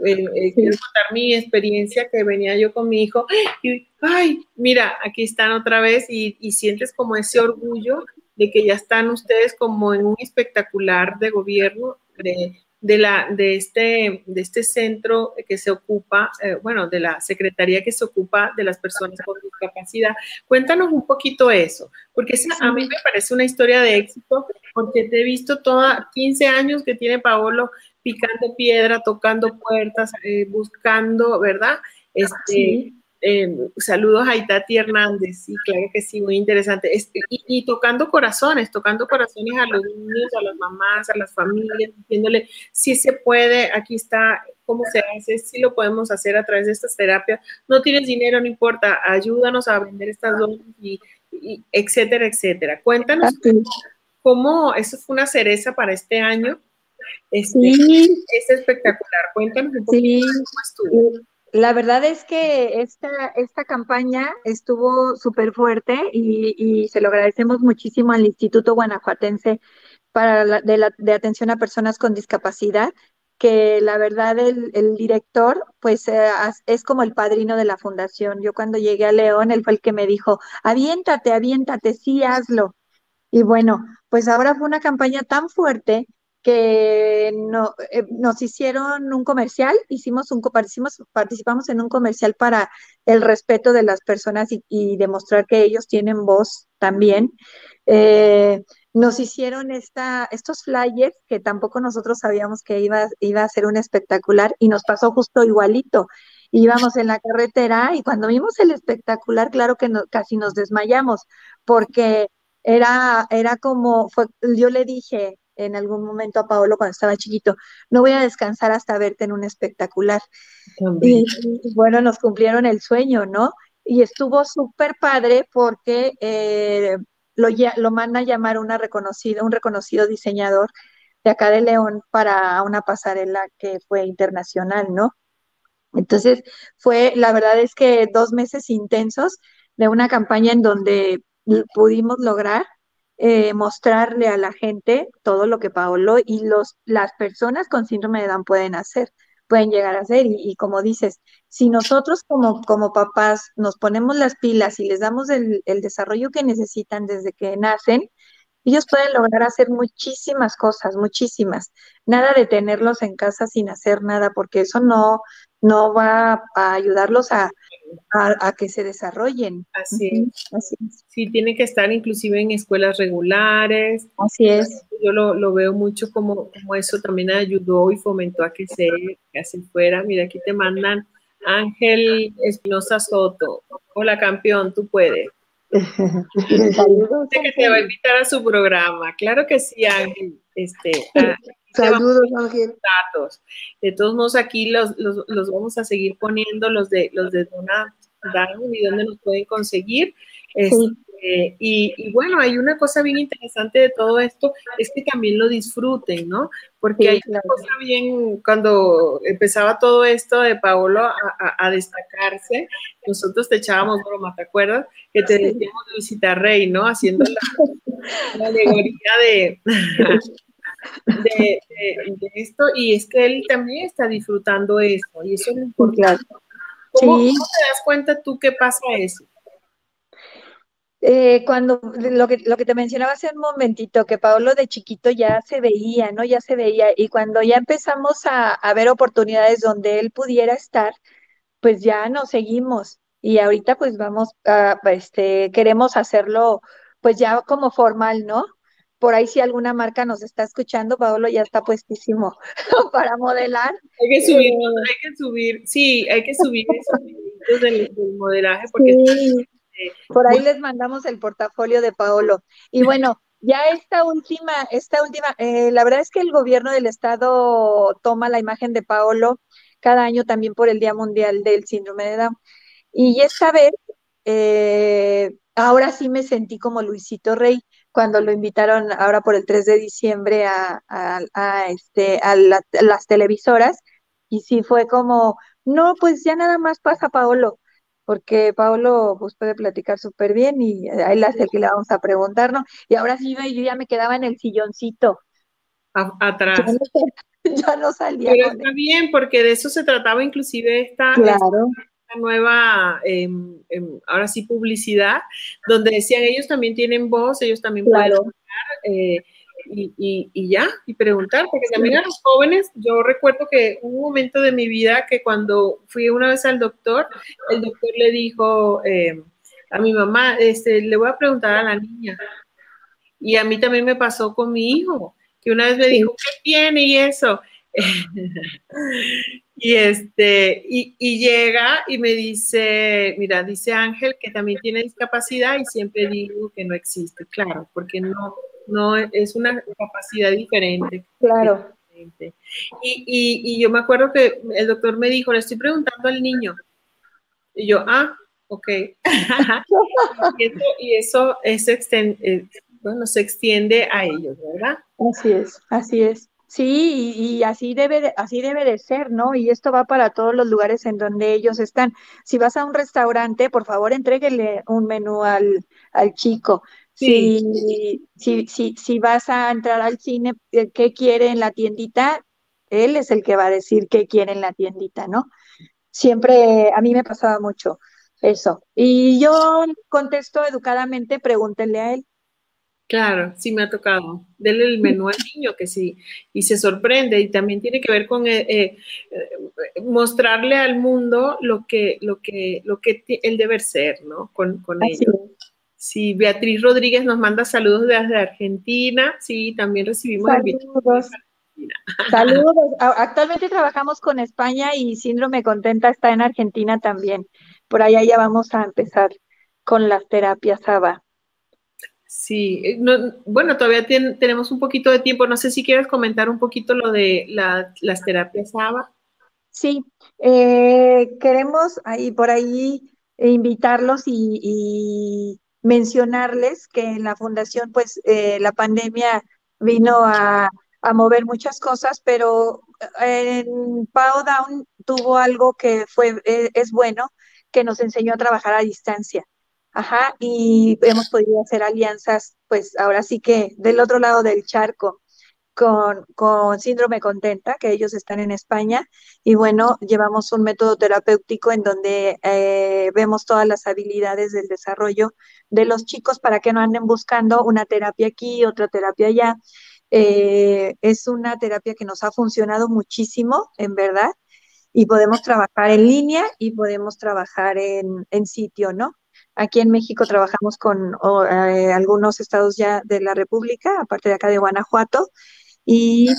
Eh, eh, quiero contar mi experiencia que venía yo con mi hijo y, ay, mira, aquí están otra vez y, y sientes como ese orgullo de que ya están ustedes como en un espectacular de gobierno, de, de, la, de, este, de este centro que se ocupa, eh, bueno, de la secretaría que se ocupa de las personas con discapacidad. Cuéntanos un poquito eso, porque a mí me parece una historia de éxito, porque te he visto toda 15 años que tiene Paolo picando piedra, tocando puertas, eh, buscando, ¿verdad? Este, eh, saludos a Itati Hernández, sí, claro que sí, muy interesante. Este, y, tocando corazones, tocando corazones a los niños, a las mamás, a las familias, diciéndole si se puede, aquí está, cómo se hace, si lo podemos hacer a través de estas terapias. No tienes dinero, no importa, ayúdanos a vender estas dosis, y, etcétera, etcétera. Cuéntanos cómo, eso fue una cereza para este año. Este, sí. Es espectacular. Cuéntanos un poquito cómo estuvo. La verdad es que esta, esta campaña estuvo súper fuerte y, se lo agradecemos muchísimo al Instituto Guanajuatense para de, Atención a Personas con Discapacidad, que la verdad el, director pues eh, es como el padrino de la fundación. Yo cuando llegué a León, él fue el que me dijo, aviéntate, aviéntate, sí, hazlo. Y bueno, pues ahora fue una campaña tan fuerte que eh, nos hicieron un comercial, hicimos un, participamos, participamos en un comercial para el respeto de las personas y, demostrar que ellos tienen voz también. Eh, nos hicieron esta, estos flyers que tampoco nosotros sabíamos que iba, iba a ser un espectacular y nos pasó justo igualito. Íbamos en la carretera y cuando vimos el espectacular, claro que casi nos desmayamos porque era, era como, fue, yo le dije, en algún momento a Paolo cuando estaba chiquito, no voy a descansar hasta verte en un espectacular. Y, bueno, nos cumplieron el sueño, ¿no? Y estuvo súper padre porque eh, lo, lo manda a llamar una reconocida, un reconocido diseñador de acá de León para una pasarela que fue internacional, ¿no? Entonces, fue, la verdad es que dos meses intensos de una campaña en donde pudimos lograr eh, mostrarle a la gente todo lo que Paolo y los, las personas con síndrome de Down pueden hacer, pueden llegar a hacer. Y, como dices, si nosotros como, como papás nos ponemos las pilas y les damos el, el desarrollo que necesitan desde que nacen, ellos pueden lograr hacer muchísimas cosas, muchísimas. Nada de tenerlos en casa sin hacer nada, porque eso no, no va a ayudarlos a, a, que se desarrollen. Así es. Sí, tiene que estar inclusive en escuelas regulares. Así es. Yo lo, veo mucho como, como, eso también ayudó y fomentó a que se que fuera. Mira, aquí te mandan Ángel Espinosa Soto. Hola, campeón, tú puedes. Saludos. que te va a invitar a su programa. Claro que sí, Ángel. Este, Saludos, Ángel. Datos. De todos modos, aquí los, los, los, vamos a seguir poniendo los de los de Dona Down y dónde nos pueden conseguir. Este, Eh, y, bueno, hay una cosa bien interesante de todo esto, es que también lo disfruten, ¿no? Porque hay una cosa bien, cuando empezaba todo esto de Paolo a, destacarse, nosotros te echábamos broma, ¿te acuerdas? Que te decíamos de visitar Rey, ¿no? Haciendo la, alegoría de, de, esto, y es que él también está disfrutando esto, y eso es importante. ¿Cómo, ¿Cómo te das cuenta tú qué pasa eso? Eh, cuando lo que, lo que te mencionaba hace un momentito, que Pablo de chiquito ya se veía, ¿no? Ya se veía, y cuando ya empezamos a, ver oportunidades donde él pudiera estar, pues ya nos seguimos. Y ahorita pues vamos a, este, queremos hacerlo pues ya como formal, ¿no? Por ahí si alguna marca nos está escuchando, Pablo ya está puestísimo para modelar. Hay que subir, eh, hay que subir, sí, hay que subir esos del, modelaje porque por ahí les mandamos el portafolio de Paolo. Y bueno, ya esta última, esta última, eh, la verdad es que el gobierno del estado toma la imagen de Paolo cada año también por el Día Mundial del Síndrome de Down. Y esta vez, eh, ahora sí me sentí como Luisito Rey cuando lo invitaron ahora por el 3 de diciembre a, este, a las televisoras. Y sí fue como, no, pues ya nada más pasa Paolo porque Pablo pues, puede platicar súper bien y ahí la sé que le vamos a preguntar, ¿no? Y ahora sí yo, ya me quedaba en el silloncito. atrás. Ya no, salía. Pero está bien, porque de eso se trataba inclusive esta, nueva, em, em, ahora sí, publicidad, donde decían ellos también tienen voz, ellos también pueden hablar, eh, y, ya, y preguntar, porque también a los jóvenes, yo recuerdo que hubo un momento de mi vida que cuando fui una vez al doctor, el doctor le dijo eh, a mi mamá, este, le voy a preguntar a la niña. Y a mí también me pasó con mi hijo, que una vez me dijo, ¿qué tiene y eso? y este, y, y, llega y me dice, mira, dice Ángel que también tiene discapacidad y siempre digo que no existe, claro, porque no, no es una capacidad diferente. Claro. Y, yo me acuerdo que el doctor me dijo, le estoy preguntando al niño. Y yo, ah, ok. y eso, eso, eh, bueno, se extiende a ellos, ¿verdad? Así es, así es. Sí, y, así debe de, así debe de ser, ¿no? Y esto va para todos los lugares en donde ellos están. Si vas a un restaurante, por favor, entréguele un menú al, al chico. Si, si, si, si vas a entrar al cine, eh, ¿qué quiere en la tiendita? Él es el que va a decir qué quiere en la tiendita, ¿no? Siempre a mí me pasaba mucho eso. Y yo contesto educadamente, pregúntenle a él. Claro, sí me ha tocado. Dele el menú al niño que sí, y se sorprende. Y también tiene que ver con eh, eh, mostrarle al mundo lo que, lo que, lo que él debe ser, ¿no? Con, con ellos. Sí, Beatriz Rodríguez nos manda saludos desde Argentina. Sí, también recibimos saludos. Saludos. Actualmente trabajamos con España y Síndrome Contenta está en Argentina también. Por allá ya vamos a empezar con las terapias ABA. Sí, eh, bueno, todavía tenemos un poquito de tiempo. No sé si quieres comentar un poquito lo de las terapias ABA. Sí, eh, queremos ahí por ahí invitarlos y mencionarles que en la fundación, pues eh, la pandemia vino a, mover muchas cosas, pero eh, en Pau Down tuvo algo que fue, eh, es bueno, que nos enseñó a trabajar a distancia. Ajá, y hemos podido hacer alianzas, pues ahora sí que del otro lado del charco con, con síndrome contenta, que ellos están en España, y bueno, llevamos un método terapéutico en donde eh, vemos todas las habilidades del desarrollo de los chicos para que no anden buscando una terapia aquí, otra terapia allá. Eh, es una terapia que nos ha funcionado muchísimo, en verdad, y podemos trabajar en línea y podemos trabajar en, en sitio, ¿no? Aquí en México trabajamos con eh, algunos estados ya de la República, aparte de acá de Guanajuato, y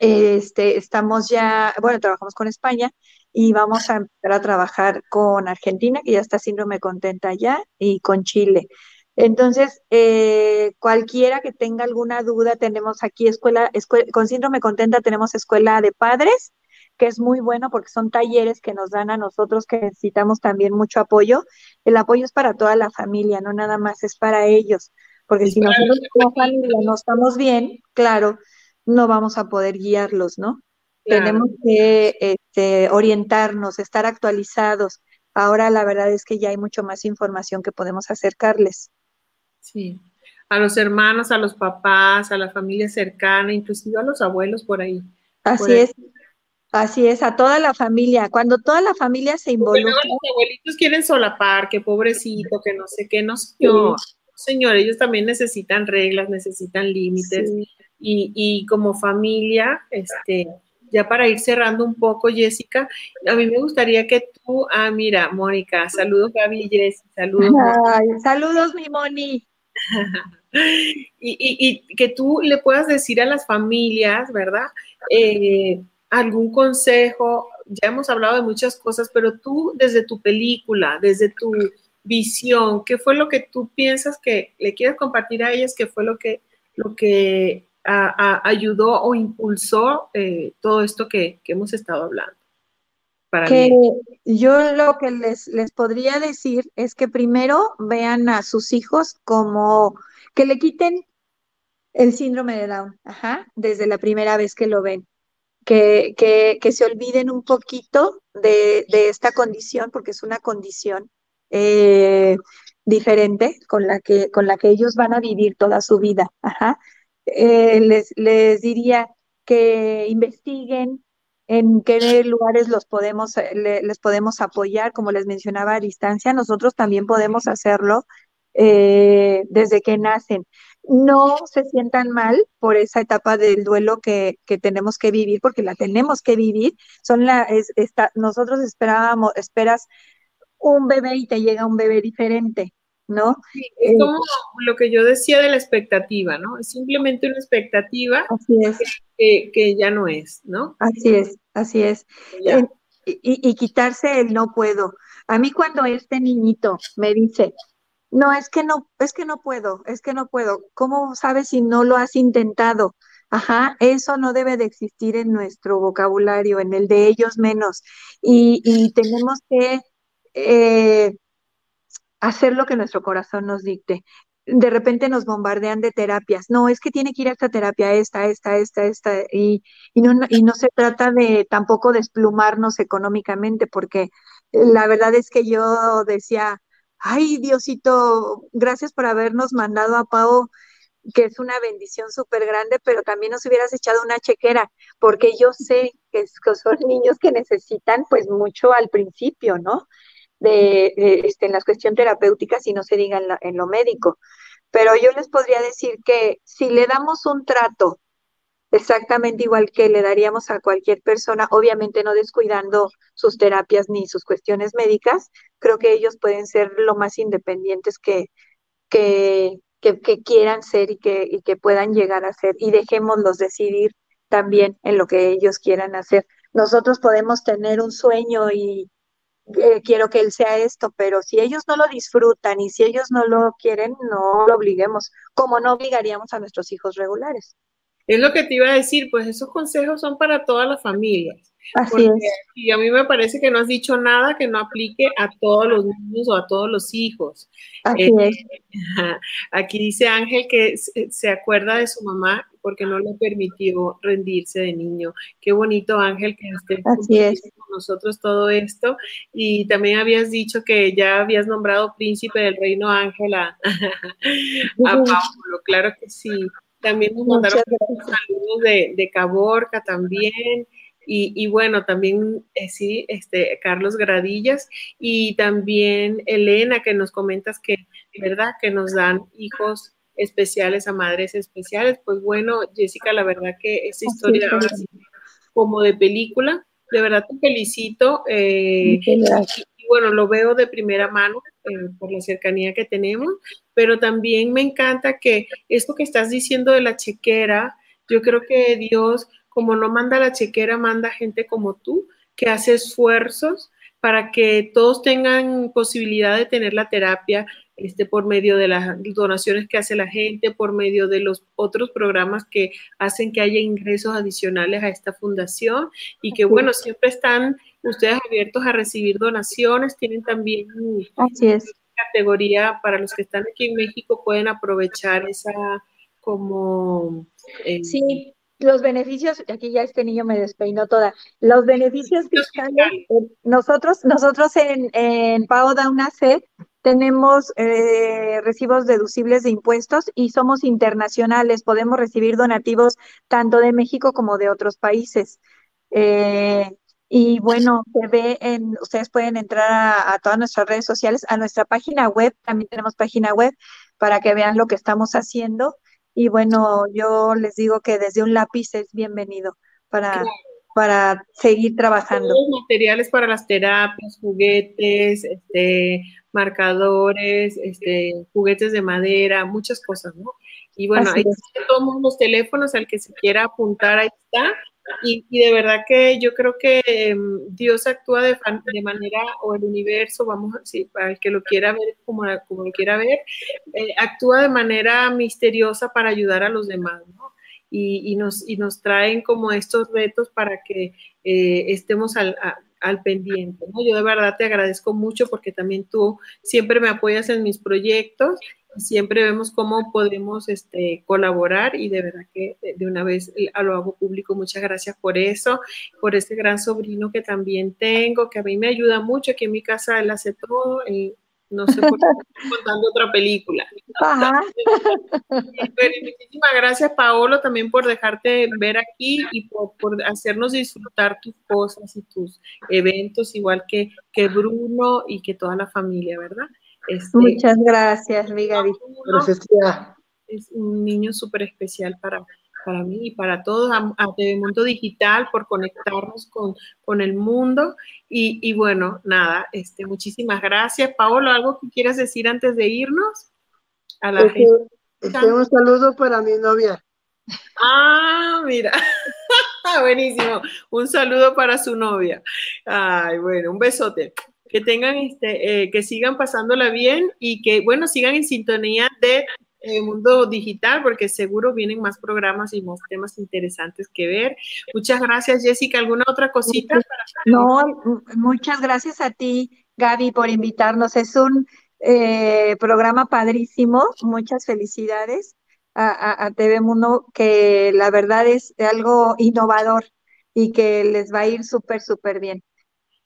este, estamos ya, bueno, trabajamos con España y vamos a empezar a trabajar con Argentina, que ya está síndrome contenta ya, y con Chile. Entonces, eh, cualquiera que tenga alguna duda, tenemos aquí escuela, con síndrome contenta tenemos escuela de padres, que es muy bueno porque son talleres que nos dan a nosotros que necesitamos también mucho apoyo. El apoyo es para toda la familia, no nada más es para ellos, porque si nosotros como familia no estamos bien, claro, no vamos a poder guiarlos, ¿no? Tenemos que este, orientarnos, estar actualizados. Ahora la verdad es que ya hay mucho más información que podemos acercarles. Sí, a los hermanos, a los papás, a la familia cercana, inclusive a los abuelos por ahí. Así es. Así es, a toda la familia. Cuando toda la familia se involucra. los abuelitos quieren solapar, que pobrecito, que no sé qué, no señor. Señor, ellos también necesitan reglas, necesitan límites. Y, y como familia, este, ya para ir cerrando un poco, Jessica, a mí me gustaría que tú, ah, mira, Mónica, saludos Gaby y Jessica, saludos. saludos, mi Moni. y, y, que tú le puedas decir a las familias, ¿verdad? Eh, algún consejo, ya hemos hablado de muchas cosas, pero tú desde tu película, desde tu visión, ¿qué fue lo que tú piensas que le quieres compartir a ellas? ¿Qué fue lo que, lo que ayudó o impulsó eh, todo esto que, hemos estado hablando? Para que yo lo que les, les podría decir es que primero vean a sus hijos como que le quiten el síndrome de Down, ajá, desde la primera vez que lo ven. Que, que, se olviden un poquito de, de, esta condición, porque es una condición eh, diferente con la, que, con la que ellos van a vivir toda su vida. Eh, les, les diría que investiguen en qué lugares los podemos, les podemos apoyar, como les mencionaba a distancia, nosotros también podemos hacerlo eh, desde que nacen. No se sientan mal por esa etapa del duelo que, que tenemos que vivir, porque la tenemos que vivir. Son la, es, nosotros esperábamos, esperas un bebé y te llega un bebé diferente. ¿no? es eh, como lo que yo decía de la expectativa, ¿no? Es simplemente una expectativa Que, ya no es, ¿no? Así es, así es. y, y, quitarse el no puedo. A mí cuando este niñito me dice, no, es que no, es que no puedo, es que no puedo. ¿Cómo sabes si no lo has intentado? Ajá, eso no debe de existir en nuestro vocabulario, en el de ellos menos. Y, y tenemos que eh, hacer lo que nuestro corazón nos dicte. De repente nos bombardean de terapias. No, es que tiene que ir a esta terapia, esta, esta, esta, esta. Y, y, no, y no se trata de tampoco desplumarnos económicamente, porque la verdad es que yo decía, ay Diosito, gracias por habernos mandado a Pau que es una bendición súper grande, pero también nos hubieras echado una chequera, porque yo sé que, son niños que necesitan pues mucho al principio, ¿no? de, este, en la cuestión terapéutica si no se diga en, lo médico. Pero yo les podría decir que si le damos un trato exactamente igual que le daríamos a cualquier persona, obviamente no descuidando sus terapias ni sus cuestiones médicas, creo que ellos pueden ser lo más independientes que, que, quieran ser y que, y que puedan llegar a ser y dejémoslos decidir también en lo que ellos quieran hacer. Nosotros podemos tener un sueño y, eh, quiero que él sea esto, pero si ellos no lo disfrutan y si ellos no lo quieren, no lo obliguemos, como no obligaríamos a nuestros hijos regulares. Es lo que te iba a decir, pues esos consejos son para todas las familias. Así es. Y a mí me parece que no has dicho nada que no aplique a todos los niños o a todos los hijos. Así eh, es. Aquí dice Ángel que se acuerda de su mamá porque no le permitió rendirse de niño. Qué bonito, Ángel, que esté con nosotros todo esto. Y también habías dicho que ya habías nombrado príncipe del reino Ángela a, Pablo. Claro que sí. También nos mandaron saludos de, de Caborca también. Y, bueno, también eh, sí, este, Carlos Gradillas y también Elena, que nos comentas que, ¿verdad? Que nos dan hijos especiales a madres especiales. Pues bueno, Jessica, la verdad que esa historia como de película, de verdad te felicito. Eh, y, bueno, lo veo de primera mano eh, por la cercanía que tenemos, pero también me encanta que esto que estás diciendo de la chequera, yo creo que Dios como no manda la chequera, manda gente como tú, que hace esfuerzos para que todos tengan posibilidad de tener la terapia este, por medio de las donaciones que hace la gente, por medio de los otros programas que hacen que haya ingresos adicionales a esta fundación y que, bueno, siempre están ustedes abiertos a recibir donaciones, tienen también Así es. categoría para los que están aquí en México, pueden aprovechar esa como... Eh, sí, los beneficios, aquí ya este niño me despeinó toda, los beneficios fiscales, eh, nosotros, nosotros en, en PAO da una tenemos eh, recibos deducibles de impuestos y somos internacionales, podemos recibir donativos tanto de México como de otros países. Eh, y bueno, se ve en, ustedes pueden entrar a, a, todas nuestras redes sociales, a nuestra página web, también tenemos página web para que vean lo que estamos haciendo. Y bueno, yo les digo que desde un lápiz es bienvenido para, para seguir trabajando. Los materiales para las terapias, juguetes, este, marcadores, este, juguetes de madera, muchas cosas, ¿no? Y bueno, ahí todos los teléfonos al que se quiera apuntar, ahí está. Y, de verdad que yo creo que em, Dios actúa de, de, manera, o el universo, vamos a decir, para el que lo quiera ver como, como lo quiera ver, eh, actúa de manera misteriosa para ayudar a los demás, ¿no? Y, y, nos, y nos traen como estos retos para que eh, estemos al, al pendiente. ¿no? Yo de verdad te agradezco mucho porque también tú siempre me apoyas en mis proyectos siempre vemos cómo podemos este, colaborar y de verdad que de una vez lo hago público. Muchas gracias por eso, por este gran sobrino que también tengo, que a mí me ayuda mucho. Aquí en mi casa él hace todo. no sé por qué estoy contando otra película. muchísimas gracias, Paolo, también por dejarte ver aquí y por, hacernos disfrutar tus cosas y tus eventos, igual que, que Bruno y que toda la familia, ¿verdad? Este, Muchas gracias, mi Gracias, Es un niño súper especial para, para mí y para todos, a, Mundo Digital, por conectarnos con, con el mundo. Y, y, bueno, nada, este, muchísimas gracias. Paolo, ¿algo que quieras decir antes de irnos? A la gente. un saludo para mi novia. Ah, mira. Buenísimo. Un saludo para su novia. Ay, bueno, un besote que tengan, este, eh, que sigan pasándola bien y que, bueno, sigan en sintonía de eh, Mundo Digital, porque seguro vienen más programas y más temas interesantes que ver. Muchas gracias, Jessica. ¿Alguna otra cosita? no, muchas gracias a ti, Gaby, por invitarnos. Es un eh, programa padrísimo. Muchas felicidades a, a, TV Mundo, que la verdad es algo innovador y que les va a ir súper, súper bien.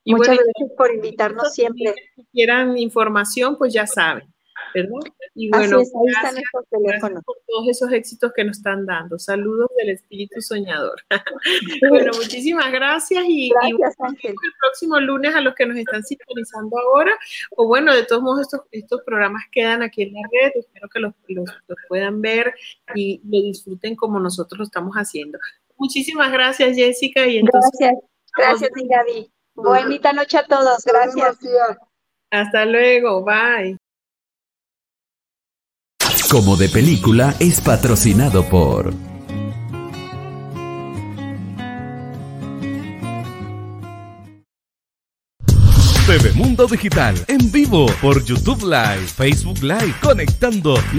Muchas gracias por invitarnos siempre. Si quieran información, pues ya saben, ¿verdad? Y bueno, están estos teléfonos. por todos esos éxitos que nos están dando. Saludos del espíritu soñador. bueno, muchísimas gracias y, gracias, el próximo lunes a los que nos están sintonizando ahora. O bueno, de todos modos, estos, estos programas quedan aquí en la red. Espero que los, los, puedan ver y lo disfruten como nosotros lo estamos haciendo. Muchísimas gracias, Jessica. Y entonces, gracias, gracias, Gaby. Buenita noche a todos. Gracias. Hasta luego. Bye. Como de película es patrocinado por... TV Mundo Digital en vivo por YouTube Live, Facebook Live, conectando